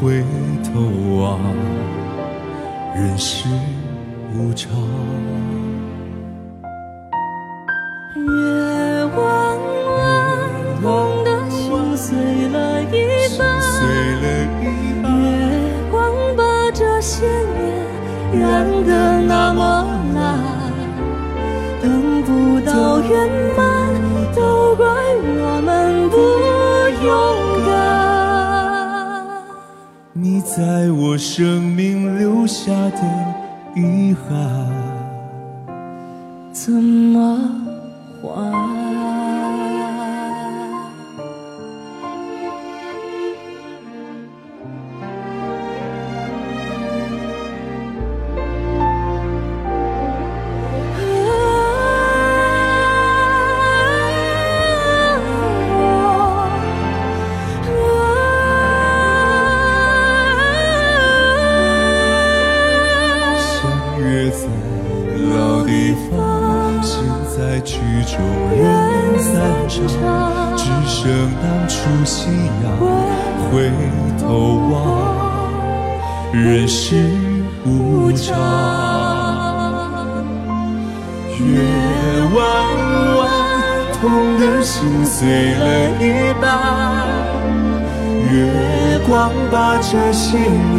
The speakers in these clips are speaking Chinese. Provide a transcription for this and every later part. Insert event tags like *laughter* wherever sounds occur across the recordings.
回头望，人世无常。月弯弯，痛的心碎在我生命留下的遗憾，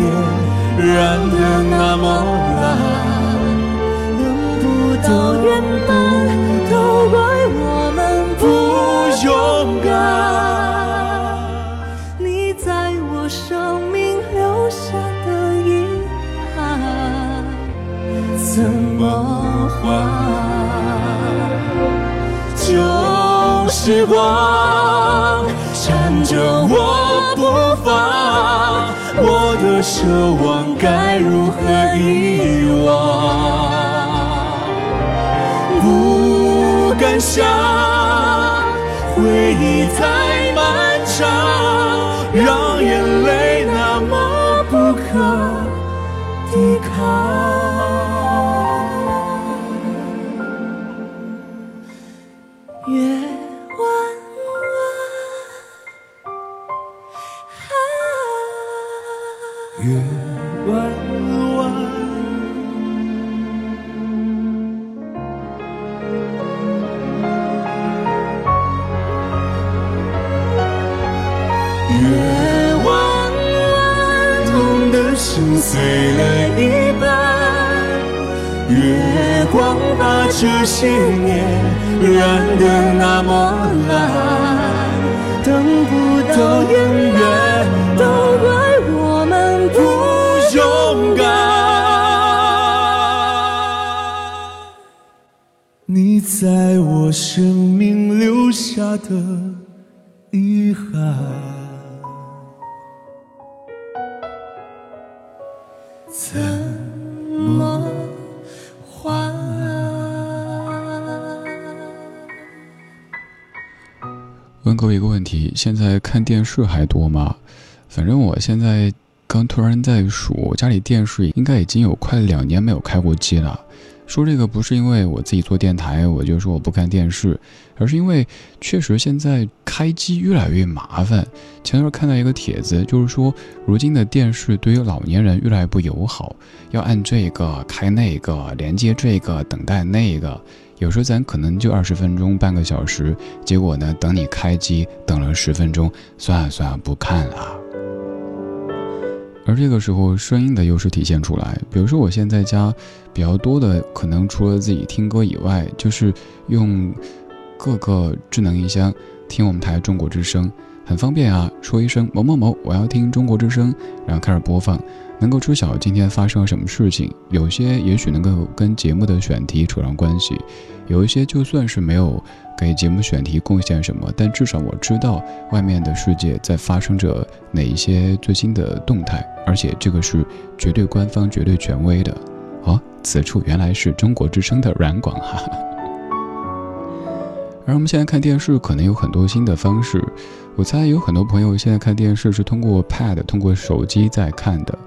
些年染得那么蓝，等不到圆满，都怪我们不勇敢。你在我生命留下的遗憾。怎么还？旧时光缠着我不放，我的奢望该如何遗忘？不敢想，回忆太漫长，让眼泪那么不可抵抗。在我生命留下的遗憾。怎么还？问各位一个问题：现在看电视还多吗？反正我现在刚突然在数，家里电视应该已经有快两年没有开过机了。说这个不是因为我自己做电台，我就说我不看电视，而是因为确实现在开机越来越麻烦。前段看到一个帖子，就是说如今的电视对于老年人越来越不友好，要按这个开那个，连接这个，等待那个。有时候咱可能就二十分钟、半个小时，结果呢，等你开机等了十分钟，算了算了，不看了。而这个时候，声音的优势体现出来。比如说，我现在家比较多的，可能除了自己听歌以外，就是用各个智能音箱听我们台中国之声。很方便啊，说一声某某某，我要听中国之声，然后开始播放，能够知晓今天发生了什么事情。有些也许能够跟节目的选题扯上关系，有一些就算是没有给节目选题贡献什么，但至少我知道外面的世界在发生着哪一些最新的动态，而且这个是绝对官方、绝对权威的。哦，此处原来是中国之声的软广哈。*laughs* 而我们现在看电视，可能有很多新的方式。我猜有很多朋友现在看电视是通过 Pad、通过手机在看的。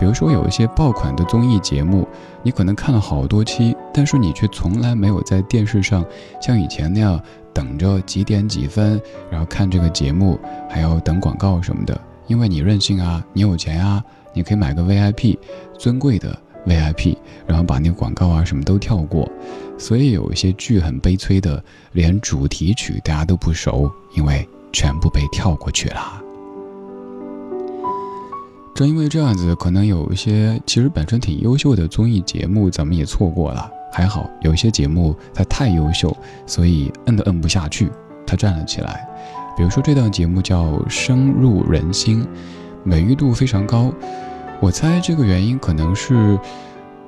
比如说有一些爆款的综艺节目，你可能看了好多期，但是你却从来没有在电视上像以前那样等着几点几分，然后看这个节目，还要等广告什么的。因为你任性啊，你有钱啊，你可以买个 VIP，尊贵的 VIP，然后把那个广告啊什么都跳过。所以有一些剧很悲催的，连主题曲大家都不熟，因为。全部被跳过去了。正因为这样子，可能有一些其实本身挺优秀的综艺节目，咱们也错过了。还好有些节目它太优秀，所以摁都摁不下去，它站了起来。比如说这档节目叫《深入人心》，美誉度非常高。我猜这个原因可能是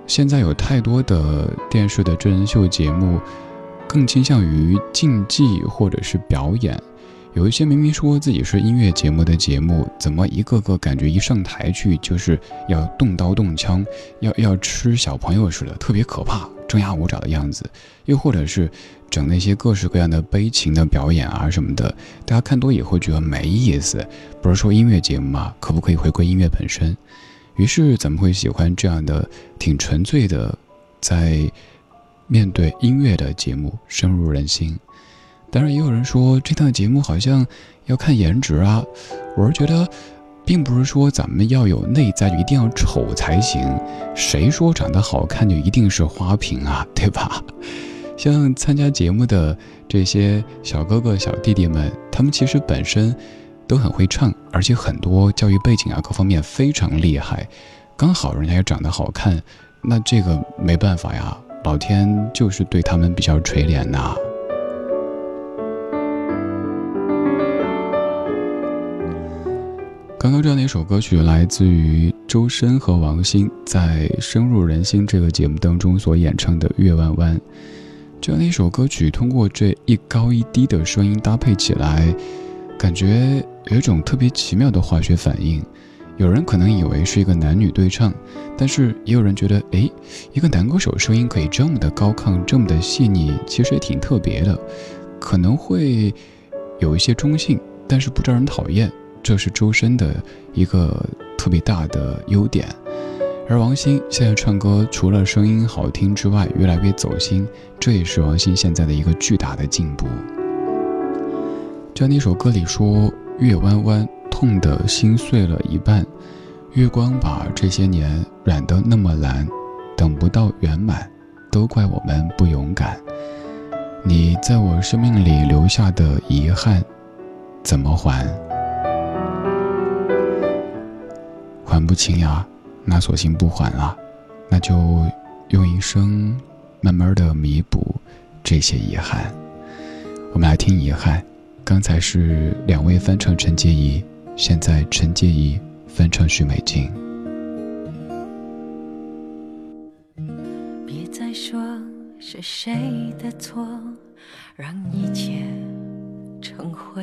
现在有太多的电视的真人秀节目，更倾向于竞技或者是表演。有一些明明说自己是音乐节目的节目，怎么一个个感觉一上台去就是要动刀动枪，要要吃小朋友似的，特别可怕，张牙舞爪的样子。又或者是整那些各式各样的悲情的表演啊什么的，大家看多也会觉得没意思。不是说音乐节目嘛？可不可以回归音乐本身？于是怎么会喜欢这样的挺纯粹的，在面对音乐的节目，深入人心。当然，也有人说这档节目好像要看颜值啊。我是觉得，并不是说咱们要有内在就一定要丑才行。谁说长得好看就一定是花瓶啊？*laughs* 对吧？像参加节目的这些小哥哥、小弟弟们，他们其实本身都很会唱，而且很多教育背景啊各方面非常厉害。刚好人家也长得好看，那这个没办法呀，老天就是对他们比较垂怜呐。刚刚这样的一首歌曲，来自于周深和王心在《深入人心》这个节目当中所演唱的《月弯弯》。这样的一首歌曲，通过这一高一低的声音搭配起来，感觉有一种特别奇妙的化学反应。有人可能以为是一个男女对唱，但是也有人觉得，哎，一个男歌手声音可以这么的高亢，这么的细腻，其实也挺特别的。可能会有一些中性，但是不招人讨厌。这是周深的一个特别大的优点，而王心现在唱歌除了声音好听之外，越来越走心，这也是王心现在的一个巨大的进步。就那首歌里说：“月弯弯，痛的心碎了一半，月光把这些年染得那么蓝，等不到圆满，都怪我们不勇敢。你在我生命里留下的遗憾，怎么还？”还不清呀，那索性不还了，那就用一生慢慢的弥补这些遗憾。我们来听遗憾，刚才是两位翻唱陈洁仪，现在陈洁仪翻唱许美静。别再说是谁的错，让一切成灰。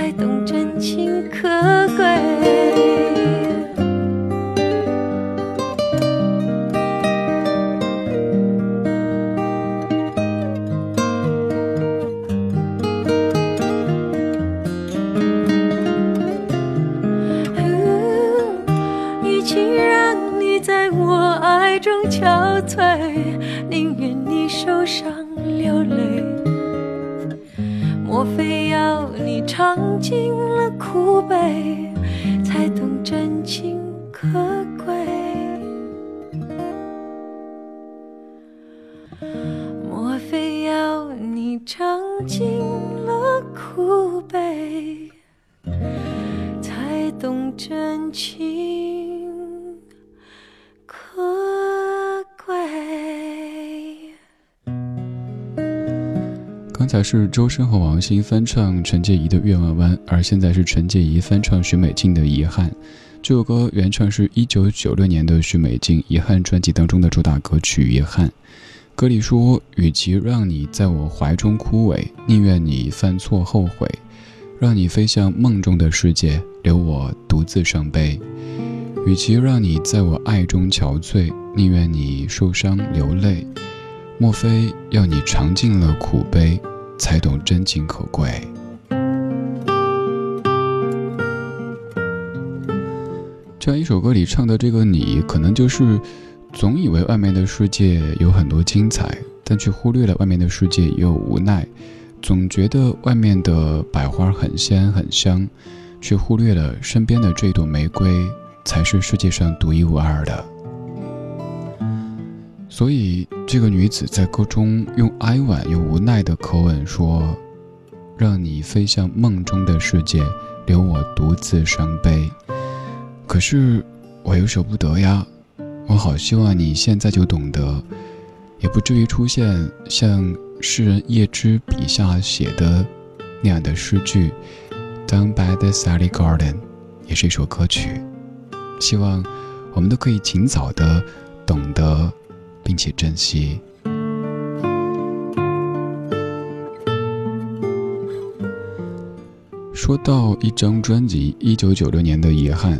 才懂真情可贵？刚才是周深和王心翻唱陈洁仪的《月弯弯》，而现在是陈洁仪翻唱许美静的《遗憾》。这首歌原唱是一九九六年的许美静《遗憾》专辑当中的主打歌曲《遗憾》。歌里说：“与其让你在我怀中枯萎，宁愿你犯错后悔；让你飞向梦中的世界，留我独自伤悲。与其让你在我爱中憔悴，宁愿你受伤流泪。莫非要你尝尽了苦悲？”才懂真情可贵。这样一首歌里唱的这个你，可能就是总以为外面的世界有很多精彩，但却忽略了外面的世界也有无奈；总觉得外面的百花很鲜很香，却忽略了身边的这朵玫瑰才是世界上独一无二的。所以，这个女子在歌中用哀婉又无奈的口吻说：“让你飞向梦中的世界，留我独自伤悲。可是，我又舍不得呀。我好希望你现在就懂得，也不至于出现像诗人叶芝笔下写的那样的诗句。Down by the Sally Garden，也是一首歌曲。希望我们都可以尽早的懂得。”并且珍惜。说到一张专辑，一九九六年的《遗憾》，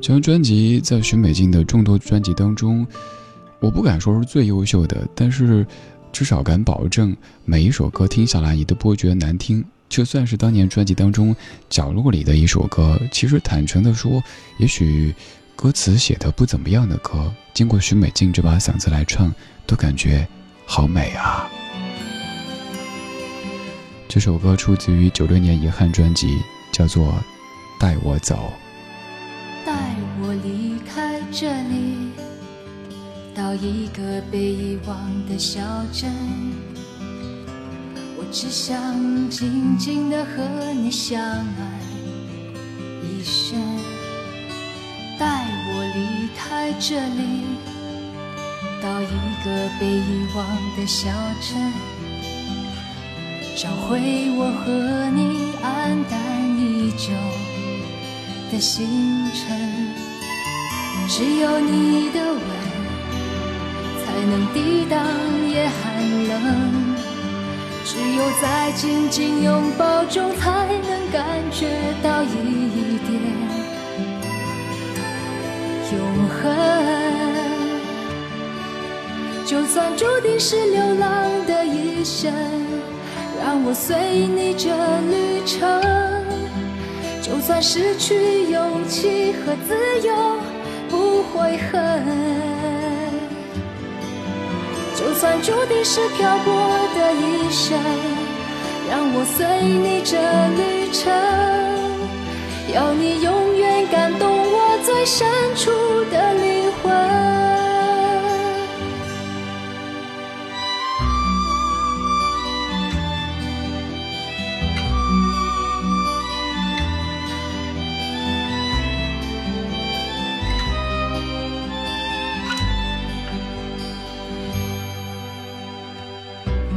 这张专辑在许美静的众多专辑当中，我不敢说是最优秀的，但是至少敢保证每一首歌听下来，你都不会觉得难听，就算是当年专辑当中角落里的一首歌，其实坦诚的说，也许歌词写的不怎么样的歌，经过许美静这把嗓子来唱，都感觉好美啊。这首歌出自于九六年遗憾专辑，叫做《带我走》。带我离开这里，到一个被遗忘的小镇。我只想静静的和你相爱一生。离开这里，到一个被遗忘的小镇。找回我和你黯淡已久的星辰，只有你的吻才能抵挡夜寒冷，只有在紧紧拥抱中才能感觉到一点恨。就算注定是流浪的一生。让我随你这旅程，就算失去勇气和自由不悔恨，就算注定是漂泊的一生，让我随你这旅程，要你永远感动深处的灵魂。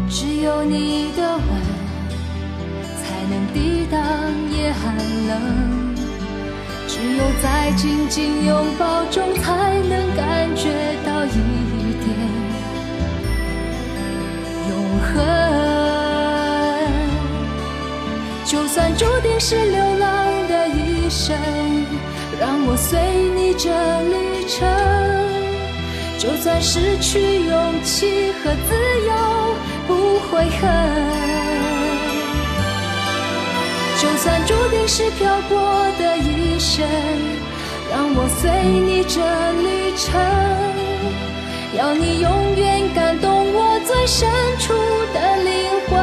只有你的吻才能抵挡夜寒冷，只有在紧紧拥抱中才能感觉到一点永恒。就算注定是流浪的一生，让我随你这旅程，就算失去勇气和自由。不悔恨，就算注定是漂泊的一生，让我随你这旅程，要你永远感动我最深处的灵魂。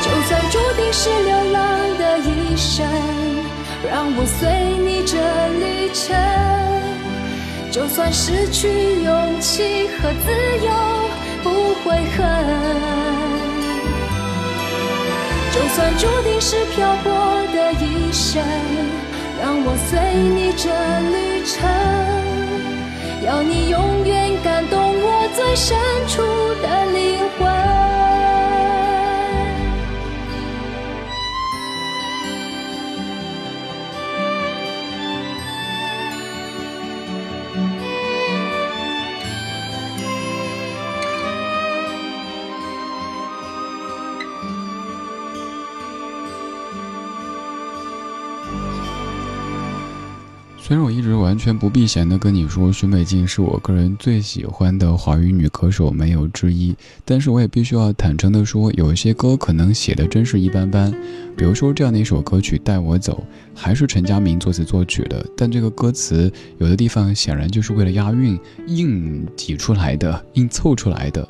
就算注定是流浪的一生，让我随你这旅程。就算失去勇气和自由不悔恨，就算注定是漂泊的一生，让我随你这旅程，要你永远感动我最深处的灵魂。虽然我一直完全不避嫌的跟你说，许美静是我个人最喜欢的华语女歌手，没有之一。但是我也必须要坦诚的说，有一些歌可能写的真是一般般。比如说这样的一首歌曲《带我走》，还是陈佳明作词作曲的，但这个歌词有的地方显然就是为了押韵硬挤出来的，硬凑出来的。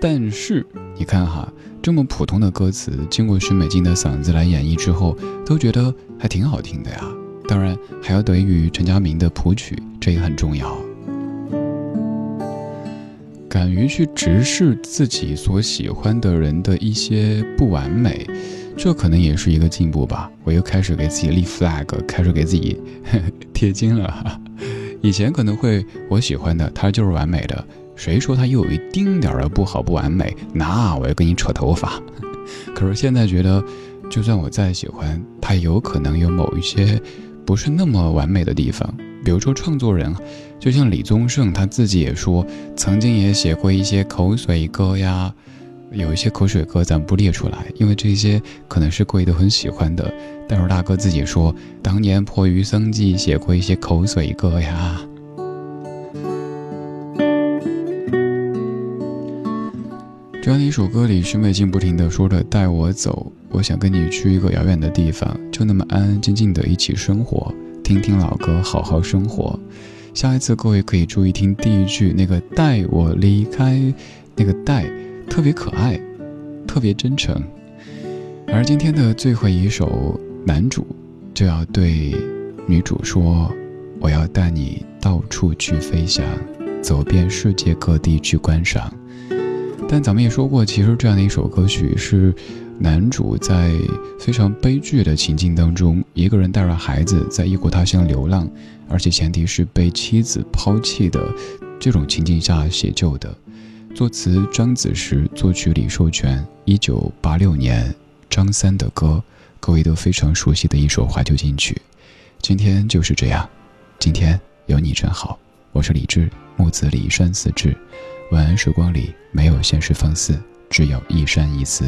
但是你看哈，这么普通的歌词，经过许美静的嗓子来演绎之后，都觉得还挺好听的呀。当然还要得益于陈佳明的谱曲，这也很重要。敢于去直视自己所喜欢的人的一些不完美，这可能也是一个进步吧。我又开始给自己立 flag，开始给自己 *laughs* 贴金了。以前可能会我喜欢的他就是完美的，谁说他又有一丁点儿的不好不完美，那我要跟你扯头发。*laughs* 可是现在觉得，就算我再喜欢他，有可能有某一些。不是那么完美的地方，比如说创作人，就像李宗盛他自己也说，曾经也写过一些口水歌呀，有一些口水歌咱不列出来，因为这些可能是各位都很喜欢的。但是大哥自己说，当年迫于生计写过一些口水歌呀。这样的一首歌里，许美静不停地说着“带我走”，我想跟你去一个遥远的地方，就那么安安静静的一起生活，听听老歌，好好生活。下一次各位可以注意听第一句那个“带我离开”，那个“带”特别可爱，特别真诚。而今天的最后一首，男主就要对女主说：“我要带你到处去飞翔，走遍世界各地去观赏。”但咱们也说过，其实这样的一首歌曲是男主在非常悲剧的情境当中，一个人带着孩子在异国他乡流浪，而且前提是被妻子抛弃的这种情境下写就的。作词张子时，作曲李寿全。一九八六年，张三的歌，各位都非常熟悉的一首怀旧金曲。今天就是这样，今天有你真好。我是李志，木子李山四志。晚安时光里没有现实放肆，只有一山一寺。